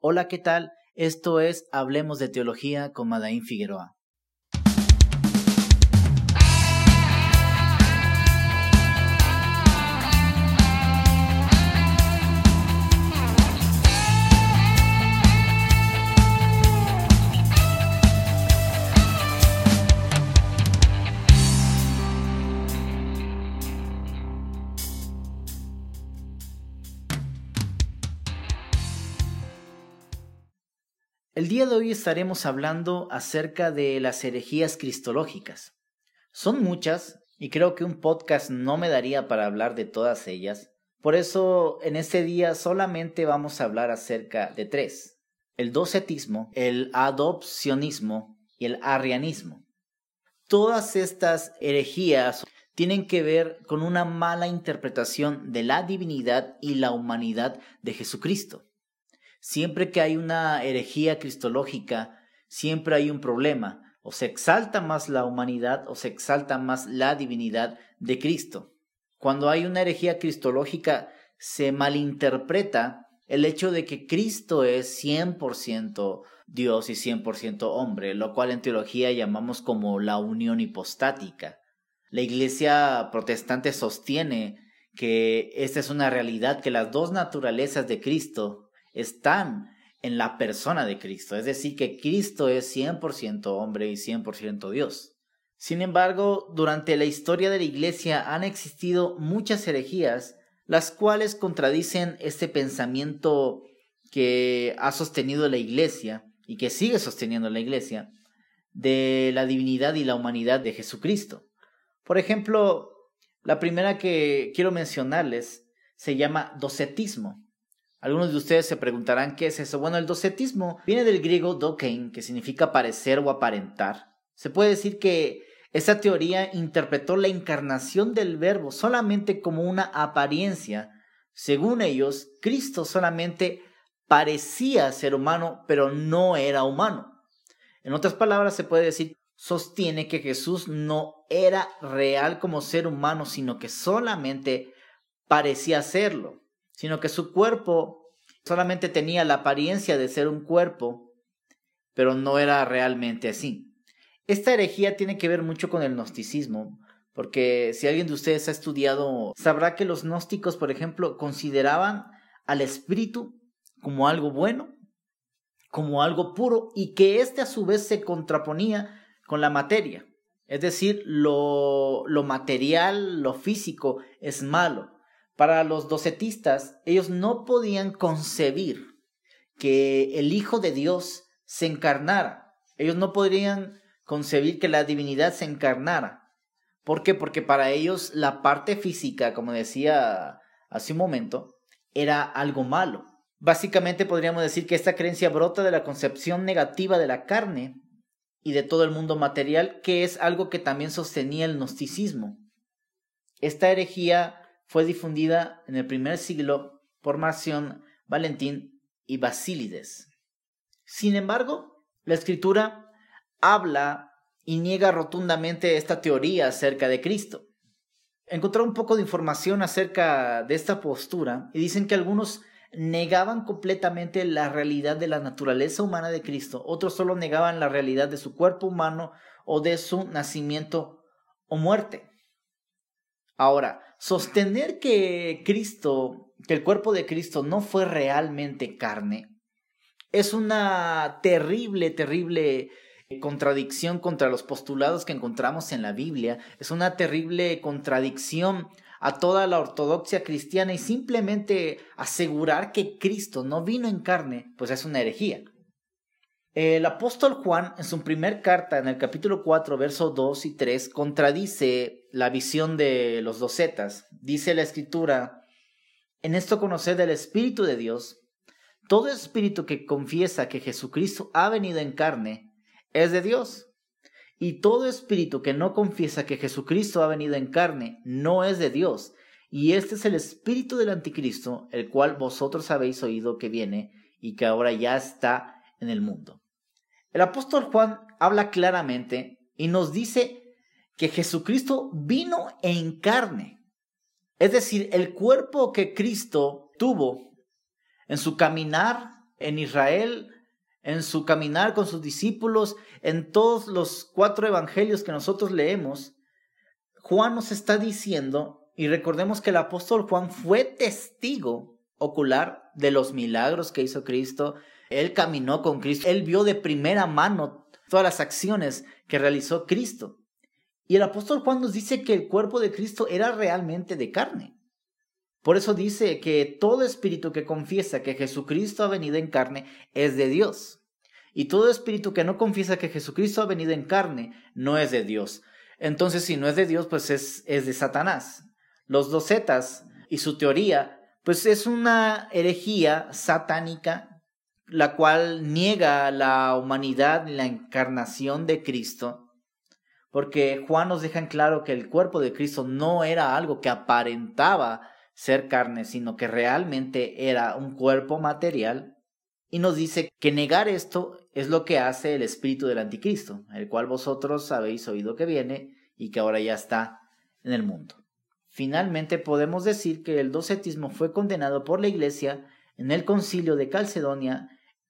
Hola, ¿qué tal? Esto es Hablemos de Teología con Madaín Figueroa. El día de hoy estaremos hablando acerca de las herejías cristológicas. Son muchas y creo que un podcast no me daría para hablar de todas ellas. Por eso en este día solamente vamos a hablar acerca de tres. El docetismo, el adopcionismo y el arrianismo. Todas estas herejías tienen que ver con una mala interpretación de la divinidad y la humanidad de Jesucristo. Siempre que hay una herejía cristológica, siempre hay un problema. O se exalta más la humanidad o se exalta más la divinidad de Cristo. Cuando hay una herejía cristológica, se malinterpreta el hecho de que Cristo es 100% Dios y 100% hombre, lo cual en teología llamamos como la unión hipostática. La iglesia protestante sostiene que esta es una realidad, que las dos naturalezas de Cristo, están en la persona de Cristo, es decir, que Cristo es 100% hombre y 100% Dios. Sin embargo, durante la historia de la Iglesia han existido muchas herejías, las cuales contradicen este pensamiento que ha sostenido la Iglesia y que sigue sosteniendo la Iglesia de la divinidad y la humanidad de Jesucristo. Por ejemplo, la primera que quiero mencionarles se llama docetismo. Algunos de ustedes se preguntarán qué es eso. Bueno, el docetismo viene del griego dokein, que significa parecer o aparentar. Se puede decir que esa teoría interpretó la encarnación del verbo solamente como una apariencia. Según ellos, Cristo solamente parecía ser humano, pero no era humano. En otras palabras, se puede decir, sostiene que Jesús no era real como ser humano, sino que solamente parecía serlo sino que su cuerpo solamente tenía la apariencia de ser un cuerpo, pero no era realmente así. Esta herejía tiene que ver mucho con el gnosticismo, porque si alguien de ustedes ha estudiado, sabrá que los gnósticos, por ejemplo, consideraban al espíritu como algo bueno, como algo puro, y que éste a su vez se contraponía con la materia. Es decir, lo, lo material, lo físico es malo, para los docetistas, ellos no podían concebir que el Hijo de Dios se encarnara. Ellos no podrían concebir que la divinidad se encarnara. ¿Por qué? Porque para ellos la parte física, como decía hace un momento, era algo malo. Básicamente podríamos decir que esta creencia brota de la concepción negativa de la carne y de todo el mundo material, que es algo que también sostenía el gnosticismo. Esta herejía fue difundida en el primer siglo por Marción, Valentín y Basílides. Sin embargo, la escritura habla y niega rotundamente esta teoría acerca de Cristo. Encontré un poco de información acerca de esta postura y dicen que algunos negaban completamente la realidad de la naturaleza humana de Cristo, otros solo negaban la realidad de su cuerpo humano o de su nacimiento o muerte. Ahora, sostener que Cristo, que el cuerpo de Cristo no fue realmente carne, es una terrible, terrible contradicción contra los postulados que encontramos en la Biblia, es una terrible contradicción a toda la ortodoxia cristiana y simplemente asegurar que Cristo no vino en carne, pues es una herejía. El apóstol Juan, en su primer carta, en el capítulo 4, versos 2 y 3, contradice la visión de los docetas. Dice la escritura, en esto conoced el Espíritu de Dios, todo espíritu que confiesa que Jesucristo ha venido en carne es de Dios. Y todo espíritu que no confiesa que Jesucristo ha venido en carne no es de Dios. Y este es el espíritu del anticristo, el cual vosotros habéis oído que viene y que ahora ya está en el mundo. El apóstol Juan habla claramente y nos dice que Jesucristo vino en carne. Es decir, el cuerpo que Cristo tuvo en su caminar en Israel, en su caminar con sus discípulos, en todos los cuatro evangelios que nosotros leemos, Juan nos está diciendo, y recordemos que el apóstol Juan fue testigo ocular de los milagros que hizo Cristo, él caminó con Cristo, él vio de primera mano todas las acciones que realizó Cristo. Y el apóstol Juan nos dice que el cuerpo de Cristo era realmente de carne. Por eso dice que todo espíritu que confiesa que Jesucristo ha venido en carne es de Dios. Y todo espíritu que no confiesa que Jesucristo ha venido en carne no es de Dios. Entonces, si no es de Dios, pues es, de Satanás. Los docetas y su teoría, pues es una herejía satánica la cual niega la humanidad y la encarnación de Cristo, porque Juan nos deja en claro que el cuerpo de Cristo no era algo que aparentaba ser carne, sino que realmente era un cuerpo material, y nos dice que negar esto es lo que hace el espíritu del anticristo, el cual vosotros habéis oído que viene y que ahora ya está en el mundo. Finalmente podemos decir que el docetismo fue condenado por la Iglesia en el concilio de Calcedonia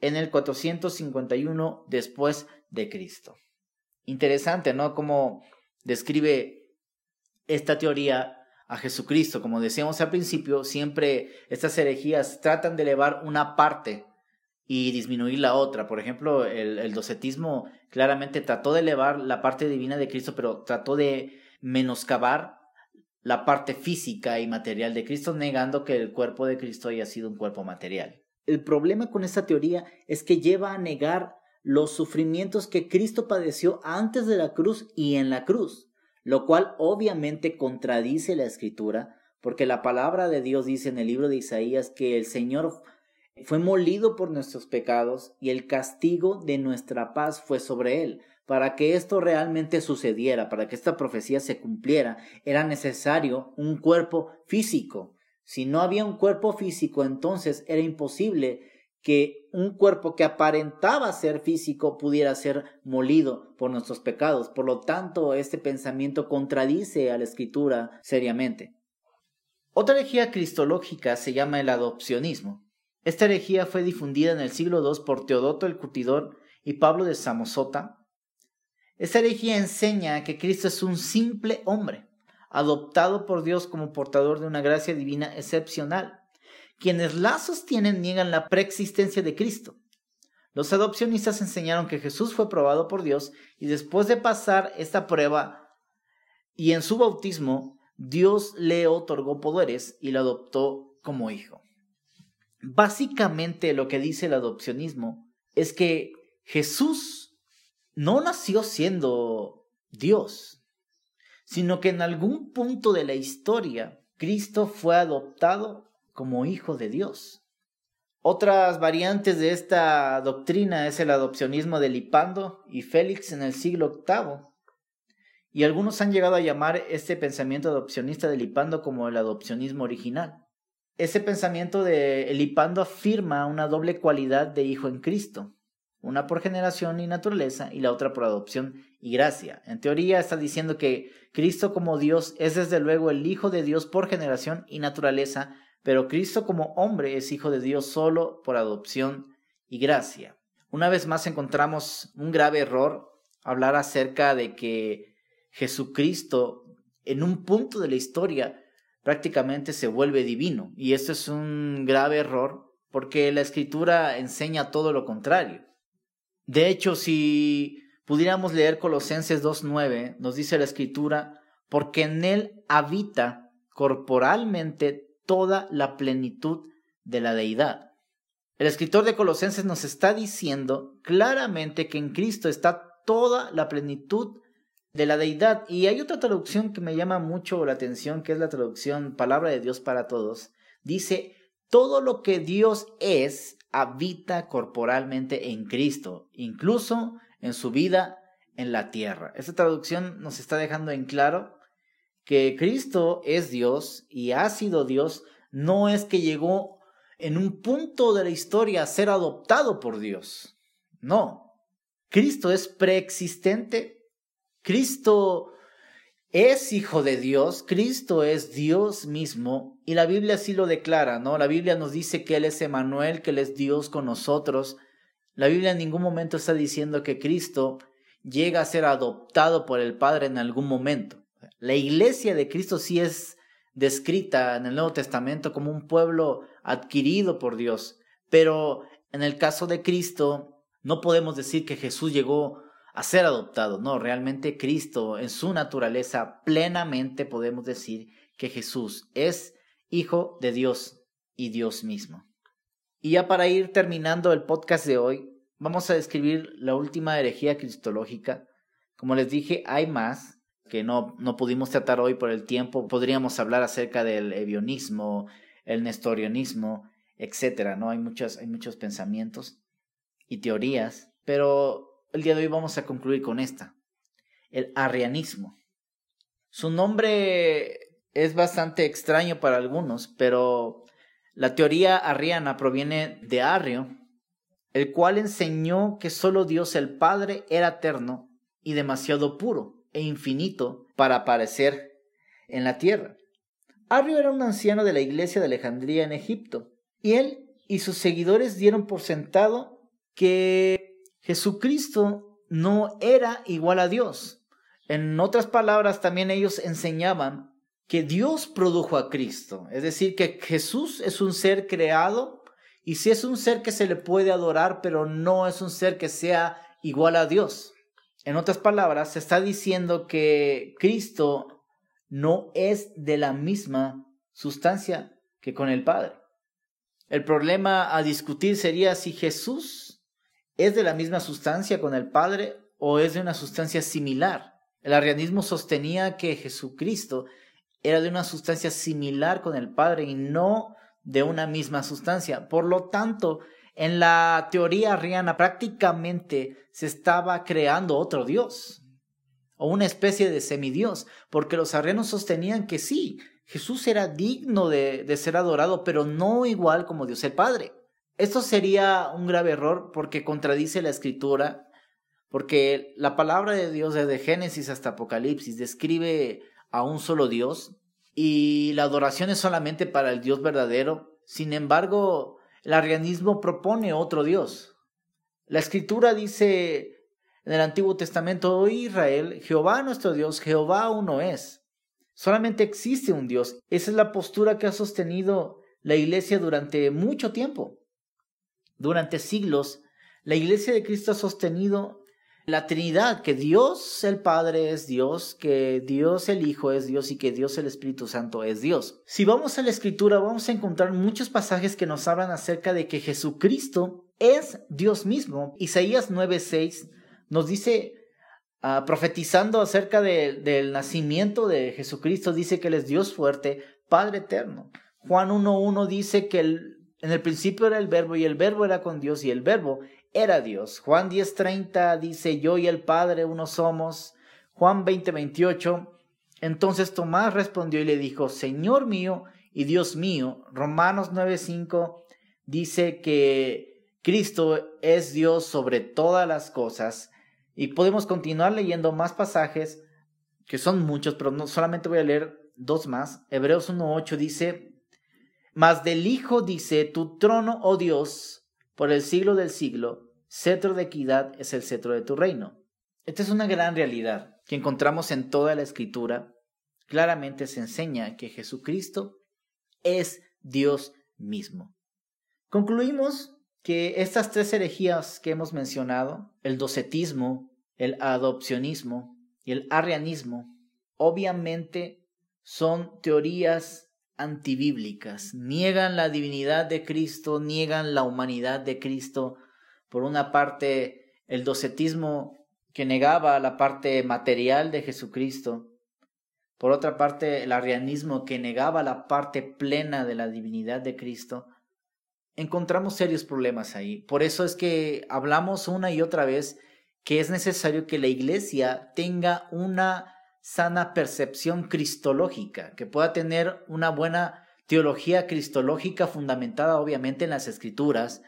en el 451 después de Cristo. Interesante, ¿no? Cómo describe esta teoría a Jesucristo. Como decíamos al principio, siempre estas herejías tratan de elevar una parte y disminuir la otra. Por ejemplo, el, el, docetismo claramente trató de elevar la parte divina de Cristo, pero trató de menoscabar la parte física y material de Cristo, negando que el cuerpo de Cristo haya sido un cuerpo material. El problema con esta teoría es que lleva a negar los sufrimientos que Cristo padeció antes de la cruz y en la cruz, lo cual obviamente contradice la escritura, porque la palabra de Dios dice en el libro de Isaías que el Señor fue molido por nuestros pecados y el castigo de nuestra paz fue sobre él. Para que esto realmente sucediera, para que esta profecía se cumpliera, era necesario un cuerpo físico, si no había un cuerpo físico, entonces era imposible que un cuerpo que aparentaba ser físico pudiera ser molido por nuestros pecados. Por lo tanto, este pensamiento contradice a la escritura seriamente. Otra herejía cristológica se llama el adopcionismo. Esta herejía fue difundida en el siglo II por Teodoto el Curtidor y Pablo de Samosota. Esta herejía enseña que Cristo es un simple hombre adoptado por Dios como portador de una gracia divina excepcional. Quienes la sostienen niegan la preexistencia de Cristo. Los adopcionistas enseñaron que Jesús fue probado por Dios y después de pasar esta prueba y en su bautismo, Dios le otorgó poderes y lo adoptó como hijo. Básicamente lo que dice el adopcionismo es que Jesús no nació siendo Dios, sino que en algún punto de la historia Cristo fue adoptado como hijo de Dios. Otras variantes de esta doctrina es el adopcionismo de Lipando y Félix en el siglo VIII. Y algunos han llegado a llamar este pensamiento adopcionista de Lipando como el adopcionismo original. Ese pensamiento de Lipando afirma una doble cualidad de hijo en Cristo, una por generación y naturaleza y la otra por adopción y gracia. En teoría está diciendo que Cristo como Dios es desde luego el Hijo de Dios por generación y naturaleza, pero Cristo como hombre es Hijo de Dios solo por adopción y gracia. Una vez más encontramos un grave error hablar acerca de que Jesucristo en un punto de la historia prácticamente se vuelve divino. Y esto es un grave error porque la escritura enseña todo lo contrario. De hecho, si pudiéramos leer Colosenses 2.9, nos dice la escritura, porque en él habita corporalmente toda la plenitud de la deidad. El escritor de Colosenses nos está diciendo claramente que en Cristo está toda la plenitud de la deidad. Y hay otra traducción que me llama mucho la atención, que es la traducción Palabra de Dios para Todos. Dice, todo lo que Dios es habita corporalmente en Cristo, incluso en su vida en la tierra. Esta traducción nos está dejando en claro que Cristo es Dios y ha sido Dios, no es que llegó en un punto de la historia a ser adoptado por Dios. No. Cristo es preexistente. Cristo es hijo de Dios, Cristo es Dios mismo y la Biblia así lo declara, ¿no? La Biblia nos dice que Él es Emanuel, que Él es Dios con nosotros. La Biblia en ningún momento está diciendo que Cristo llega a ser adoptado por el Padre en algún momento. La iglesia de Cristo sí es descrita en el Nuevo Testamento como un pueblo adquirido por Dios, pero en el caso de Cristo no podemos decir que Jesús llegó a ser adoptado, no, realmente Cristo en su naturaleza plenamente podemos decir que Jesús es hijo de Dios y Dios mismo. Y ya para ir terminando el podcast de hoy, vamos a describir la última herejía cristológica. Como les dije, hay más, que no, no pudimos tratar hoy por el tiempo. Podríamos hablar acerca del evionismo, el nestorianismo, etcétera, ¿no? Hay muchos, hay muchos pensamientos y teorías, pero el día de hoy vamos a concluir con esta, el arrianismo. Su nombre es bastante extraño para algunos, pero la teoría arriana proviene de Arrio, el cual enseñó que solo Dios el Padre era eterno y demasiado puro e infinito para aparecer en la tierra. Arrio era un anciano de la iglesia de Alejandría en Egipto, y él y sus seguidores dieron por sentado que Jesucristo no era igual a Dios. En otras palabras, también ellos enseñaban que Dios produjo a Cristo, es decir, que Jesús es un ser creado y si es un ser que se le puede adorar, pero no es un ser que sea igual a Dios. En otras palabras, se está diciendo que Cristo no es de la misma sustancia que con el Padre. El problema a discutir sería si Jesús es de la misma sustancia con el Padre o es de una sustancia similar. El arrianismo sostenía que Jesucristo era de una sustancia similar con el Padre y no de una misma sustancia. Por lo tanto, en la teoría arriana prácticamente se estaba creando otro dios o una especie de semidios, porque los arrianos sostenían que sí, Jesús era digno de, de ser adorado, pero no igual como Dios el Padre. Esto sería un grave error porque contradice la escritura, porque la palabra de Dios desde Génesis hasta Apocalipsis describe a un solo Dios y la adoración es solamente para el Dios verdadero. Sin embargo, el arrianismo propone otro Dios. La escritura dice en el Antiguo Testamento, oh Israel, Jehová nuestro Dios, Jehová uno es. Solamente existe un Dios. Esa es la postura que ha sostenido la iglesia durante mucho tiempo. Durante siglos, la iglesia de Cristo ha sostenido la Trinidad, que Dios el Padre es Dios, que Dios el Hijo es Dios y que Dios el Espíritu Santo es Dios. Si vamos a la Escritura, vamos a encontrar muchos pasajes que nos hablan acerca de que Jesucristo es Dios mismo. Isaías 9:6 nos dice, ah, profetizando acerca del nacimiento de Jesucristo, dice que Él es Dios fuerte, Padre eterno. Juan 1.1 dice que en el principio era el verbo y el verbo era con Dios y el verbo era Dios. Juan 10:30 dice, yo y el Padre uno somos. Juan 20:28, entonces Tomás respondió y le dijo, Señor mío y Dios mío. Romanos 9:5 dice que Cristo es Dios sobre todas las cosas. Y podemos continuar leyendo más pasajes, que son muchos, pero no solamente voy a leer dos más. Hebreos 1.8 dice, Mas del Hijo dice, tu trono, oh Dios, por el siglo del siglo, cetro de equidad es el cetro de tu reino. Esta es una gran realidad que encontramos en toda la escritura. Claramente se enseña que Jesucristo es Dios mismo. Concluimos que estas tres herejías que hemos mencionado, el docetismo, el adopcionismo y el arrianismo, obviamente son teorías antibíblicas, niegan la divinidad de Cristo, niegan la humanidad de Cristo. Por una parte, el docetismo que negaba la parte material de Jesucristo. Por otra parte, el arrianismo que negaba la parte plena de la divinidad de Cristo. encontramos serios problemas ahí. Por eso es que hablamos una y otra vez que es necesario que la iglesia tenga una sana percepción cristológica, que pueda tener una buena teología cristológica fundamentada obviamente en las escrituras,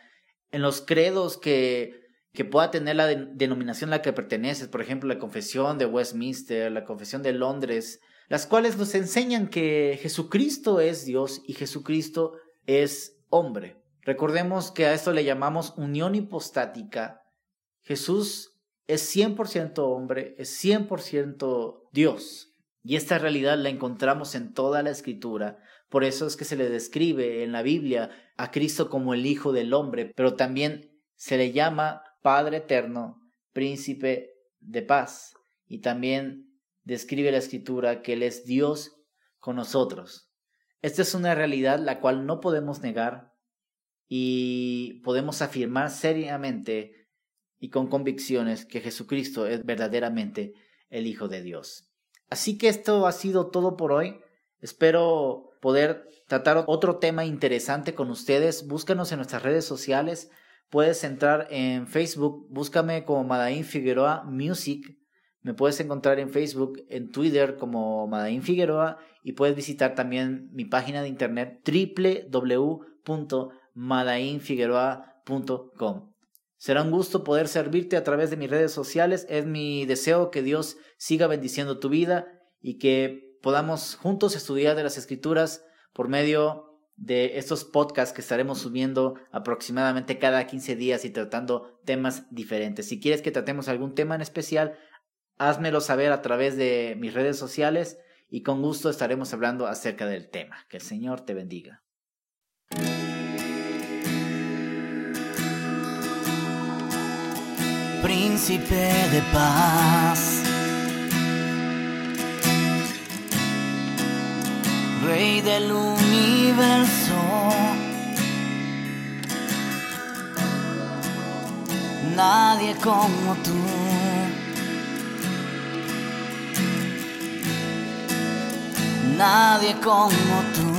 en los credos que, que pueda tener la denominación a la que perteneces, por ejemplo, la confesión de Westminster, la confesión de Londres, las cuales nos enseñan que Jesucristo es Dios y Jesucristo es hombre. Recordemos que a esto le llamamos unión hipostática. Jesús es 100% hombre, es 100% Dios. Y esta realidad la encontramos en toda la escritura. Por eso es que se le describe en la Biblia a Cristo como el Hijo del Hombre, pero también se le llama Padre Eterno, Príncipe de Paz. Y también describe la escritura que Él es Dios con nosotros. Esta es una realidad la cual no podemos negar y podemos afirmar seriamente y con convicciones que Jesucristo es verdaderamente el Hijo de Dios. Así que esto ha sido todo por hoy. Espero poder tratar otro tema interesante con ustedes. Búscanos en nuestras redes sociales. Puedes entrar en Facebook, búscame como Madain Figueroa Music. Me puedes encontrar en Facebook, en Twitter como Madain Figueroa y puedes visitar también mi página de internet www madainfigueroa.com. Será un gusto poder servirte a través de mis redes sociales. Es mi deseo que Dios siga bendiciendo tu vida y que podamos juntos estudiar de las escrituras por medio de estos podcasts que estaremos subiendo aproximadamente cada 15 días y tratando temas diferentes. Si quieres que tratemos algún tema en especial, házmelo saber a través de mis redes sociales y con gusto estaremos hablando acerca del tema. Que el Señor te bendiga. Príncipe de paz. Rey del universo. Nadie como tú. Nadie como tú.